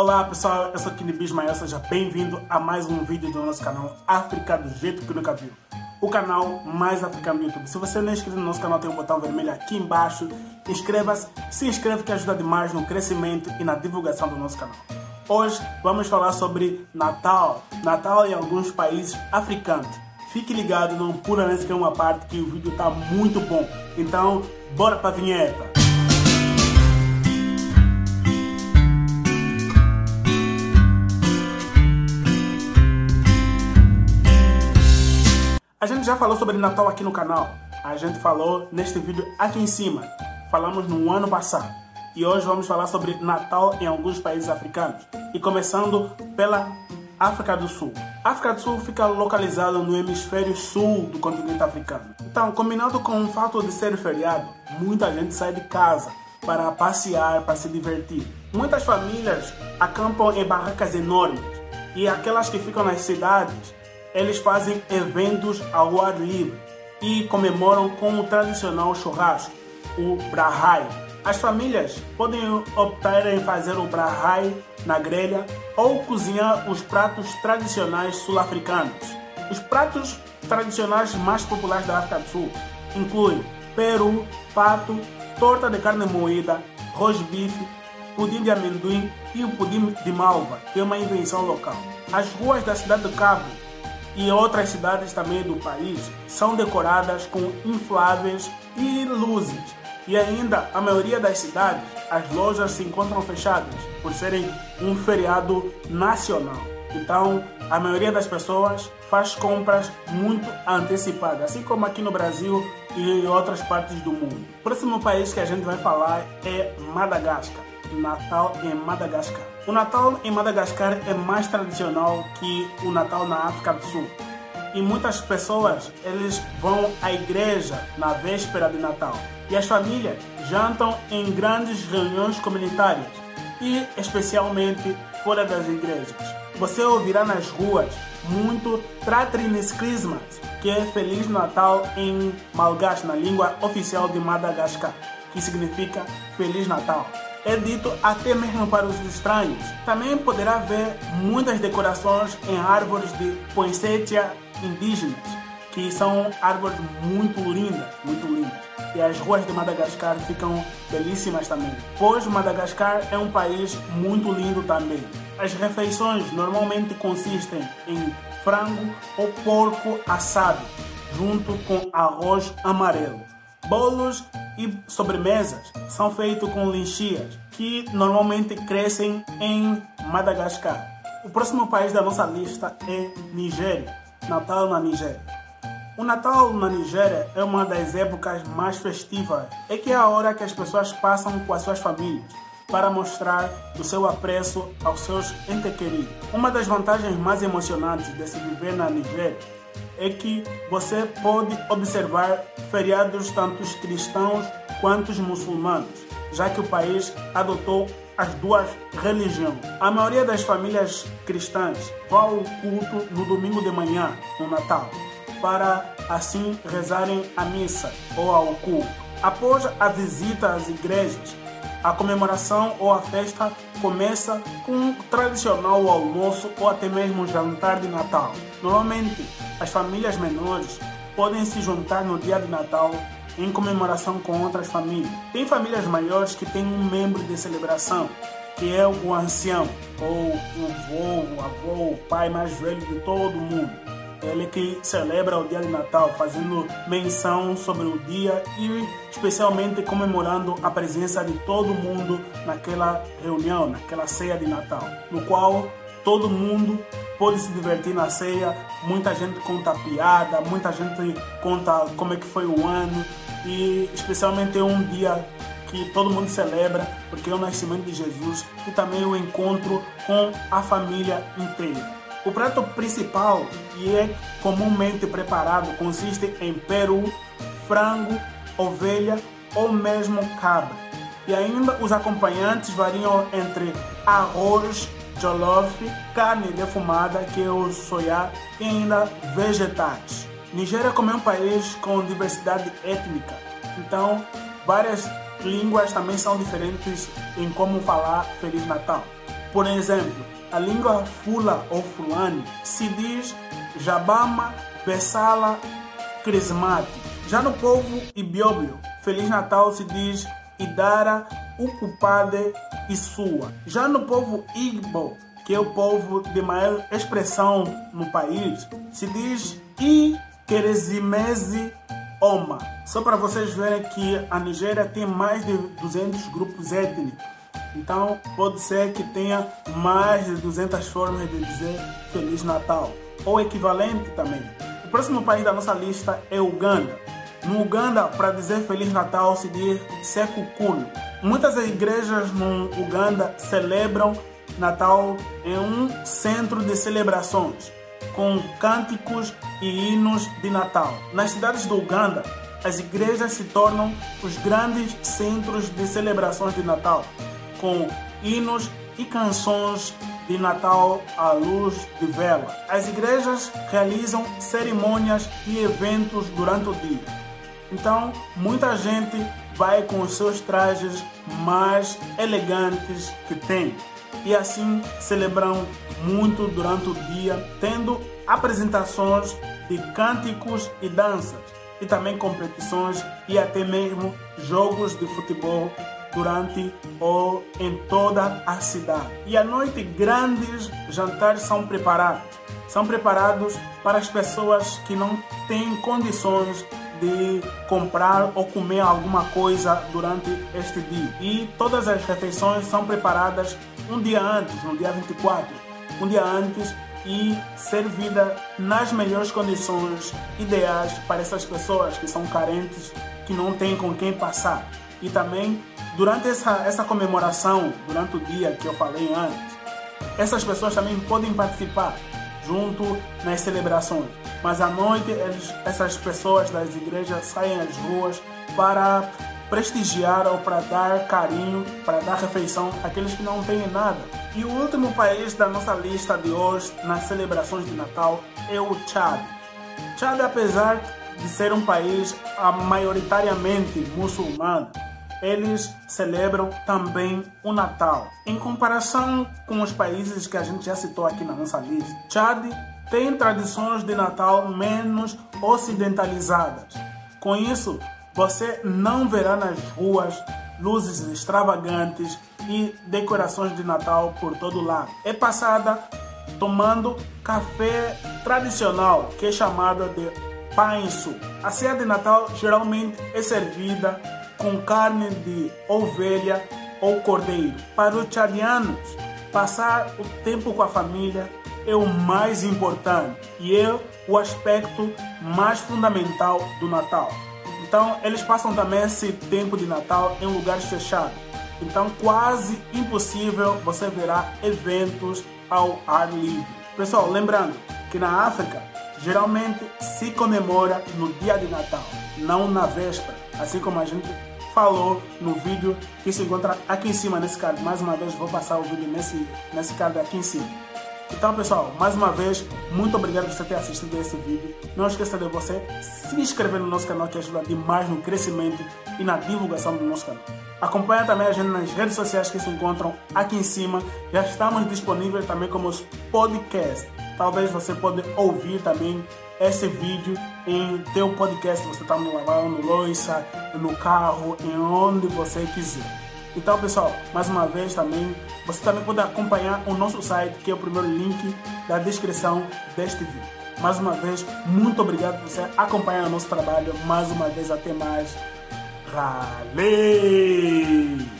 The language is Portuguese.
Olá pessoal, eu sou Kini Bismael, seja bem-vindo a mais um vídeo do nosso canal África do jeito que nunca viu. O canal mais africano do YouTube. Se você não é inscrito no nosso canal, tem um botão vermelho aqui embaixo. Inscreva-se, se inscreve que ajuda demais no crescimento e na divulgação do nosso canal. Hoje vamos falar sobre Natal, Natal em alguns países africanos. Fique ligado, não pula nessa que é uma parte que o vídeo está muito bom. Então, bora para a vinheta. A gente já falou sobre Natal aqui no canal. A gente falou neste vídeo aqui em cima. Falamos no ano passado. E hoje vamos falar sobre Natal em alguns países africanos. E começando pela África do Sul. A África do Sul fica localizada no hemisfério sul do continente africano. Então, combinado com o fato de ser feriado, muita gente sai de casa para passear, para se divertir. Muitas famílias acampam em barracas enormes e aquelas que ficam nas cidades eles fazem eventos ao ar livre e comemoram com o tradicional churrasco, o brahai. As famílias podem optar em fazer o brahai na grelha ou cozinhar os pratos tradicionais sul-africanos. Os pratos tradicionais mais populares da África do Sul incluem peru, pato, torta de carne moída, rosbife, pudim de amendoim e o pudim de malva, que é uma invenção local. As ruas da cidade de Cabo e outras cidades também do país são decoradas com infláveis e luzes. E ainda, a maioria das cidades, as lojas se encontram fechadas por serem um feriado nacional. Então, a maioria das pessoas faz compras muito antecipadas, assim como aqui no Brasil e em outras partes do mundo. O próximo país que a gente vai falar é Madagascar. Natal em Madagascar. O Natal em Madagascar é mais tradicional que o Natal na África do Sul. E muitas pessoas eles vão à igreja na véspera de Natal. E as famílias jantam em grandes reuniões comunitárias e especialmente fora das igrejas. Você ouvirá nas ruas muito Tratrinis Christmas, que é Feliz Natal em Malgache, na língua oficial de Madagascar, que significa Feliz Natal é dito até mesmo para os estranhos. Também poderá ver muitas decorações em árvores de poinsettia indígenas, que são árvores muito lindas, muito lindas. E as ruas de Madagascar ficam belíssimas também. Pois Madagascar é um país muito lindo também. As refeições normalmente consistem em frango ou porco assado, junto com arroz amarelo. Bolos e sobremesas são feitos com linchias, que normalmente crescem em Madagascar. O próximo país da nossa lista é Nigéria, Natal na Nigéria. O Natal na Nigéria é uma das épocas mais festivas, é que é a hora que as pessoas passam com as suas famílias para mostrar o seu apreço aos seus entes queridos. Uma das vantagens mais emocionantes de se viver na Nigéria é que você pode observar feriados tanto cristãos quanto muçulmanos, já que o país adotou as duas religiões. A maioria das famílias cristãs vai ao culto no domingo de manhã, no Natal, para assim rezarem a missa ou ao culto. Após a visita às igrejas, a comemoração ou a festa começa com um tradicional almoço ou até mesmo jantar de Natal. Normalmente, as famílias menores podem se juntar no dia de Natal em comemoração com outras famílias. Tem famílias maiores que têm um membro de celebração, que é o ancião, ou o avô, o avô, o pai mais velho de todo mundo ele que celebra o dia de Natal, fazendo menção sobre o dia e especialmente comemorando a presença de todo mundo naquela reunião, naquela ceia de Natal, no qual todo mundo pode se divertir na ceia, muita gente conta piada, muita gente conta como é que foi o ano e especialmente é um dia que todo mundo celebra porque é o nascimento de Jesus e também o encontro com a família inteira. O prato principal, e é comumente preparado, consiste em peru, frango, ovelha ou mesmo cabra. E ainda os acompanhantes variam entre arroz, jollof, carne defumada, que é o soya, e ainda vegetais. Nigéria como é um país com diversidade étnica, então várias línguas também são diferentes em como falar Feliz Natal. Por exemplo, a língua fula ou fulani se diz Jabama, Bessala, Crismati. Já no povo ibióbio, Feliz Natal se diz Idara, Ukupade e Sua. Já no povo Igbo, que é o povo de maior expressão no país, se diz I Keresimese Oma. Só para vocês verem que a Nigéria tem mais de 200 grupos étnicos. Então pode ser que tenha mais de 200 formas de dizer Feliz Natal. Ou equivalente também. O próximo país da nossa lista é Uganda. No Uganda, para dizer Feliz Natal se diz Sekukulu. Muitas igrejas no Uganda celebram Natal em um centro de celebrações com cânticos e hinos de Natal. Nas cidades do Uganda, as igrejas se tornam os grandes centros de celebrações de Natal, com hinos e canções de Natal à luz de vela. As igrejas realizam cerimônias e eventos durante o dia. Então, muita gente vai com os seus trajes mais elegantes que tem e assim celebram muito durante o dia, tendo apresentações de cânticos e danças, e também competições e até mesmo jogos de futebol durante ou em toda a cidade. E à noite grandes jantares são preparados. São preparados para as pessoas que não têm condições de comprar ou comer alguma coisa durante este dia. E todas as refeições são preparadas um dia antes, no dia 24, um dia antes e servida nas melhores condições ideais para essas pessoas que são carentes, que não têm com quem passar. E também durante essa, essa comemoração, durante o dia que eu falei antes, essas pessoas também podem participar junto nas celebrações. Mas à noite eles, essas pessoas das igrejas saem às ruas para prestigiar ou para dar carinho, para dar refeição àqueles que não têm nada. E o último país da nossa lista de hoje nas celebrações de Natal é o Chad. Chad, apesar de ser um país maioritariamente muçulmano, eles celebram também o Natal. Em comparação com os países que a gente já citou aqui na nossa lista, Chad tem tradições de Natal menos ocidentalizadas. Com isso, você não verá nas ruas luzes extravagantes e decorações de Natal por todo lado. É passada tomando café tradicional, que é chamado de panço. A ceia de Natal geralmente é servida com carne de ovelha ou cordeiro. Para os chadianos, passar o tempo com a família é o mais importante e é o aspecto mais fundamental do Natal. Então, eles passam também esse tempo de Natal em lugares fechados. Então, quase impossível você verá eventos ao ar livre. Pessoal, lembrando que na África, geralmente se comemora no dia de Natal, não na véspera, assim como a gente falou no vídeo que se encontra aqui em cima nesse card. Mais uma vez, vou passar o vídeo nesse, nesse card aqui em cima. Então, pessoal, mais uma vez, muito obrigado por você ter assistido esse vídeo. Não esqueça de você se inscrever no nosso canal, que ajuda demais no crescimento e na divulgação do nosso canal. Acompanhe também a gente nas redes sociais que se encontram aqui em cima. Já estamos disponíveis também como os podcasts. Talvez você pode ouvir também esse vídeo em teu podcast. Você está no lavando louça, no carro, em onde você quiser. Então, pessoal, mais uma vez também, você também pode acompanhar o nosso site, que é o primeiro link da descrição deste vídeo. Mais uma vez, muito obrigado por você acompanhar o nosso trabalho. Mais uma vez, até mais. Raleigh!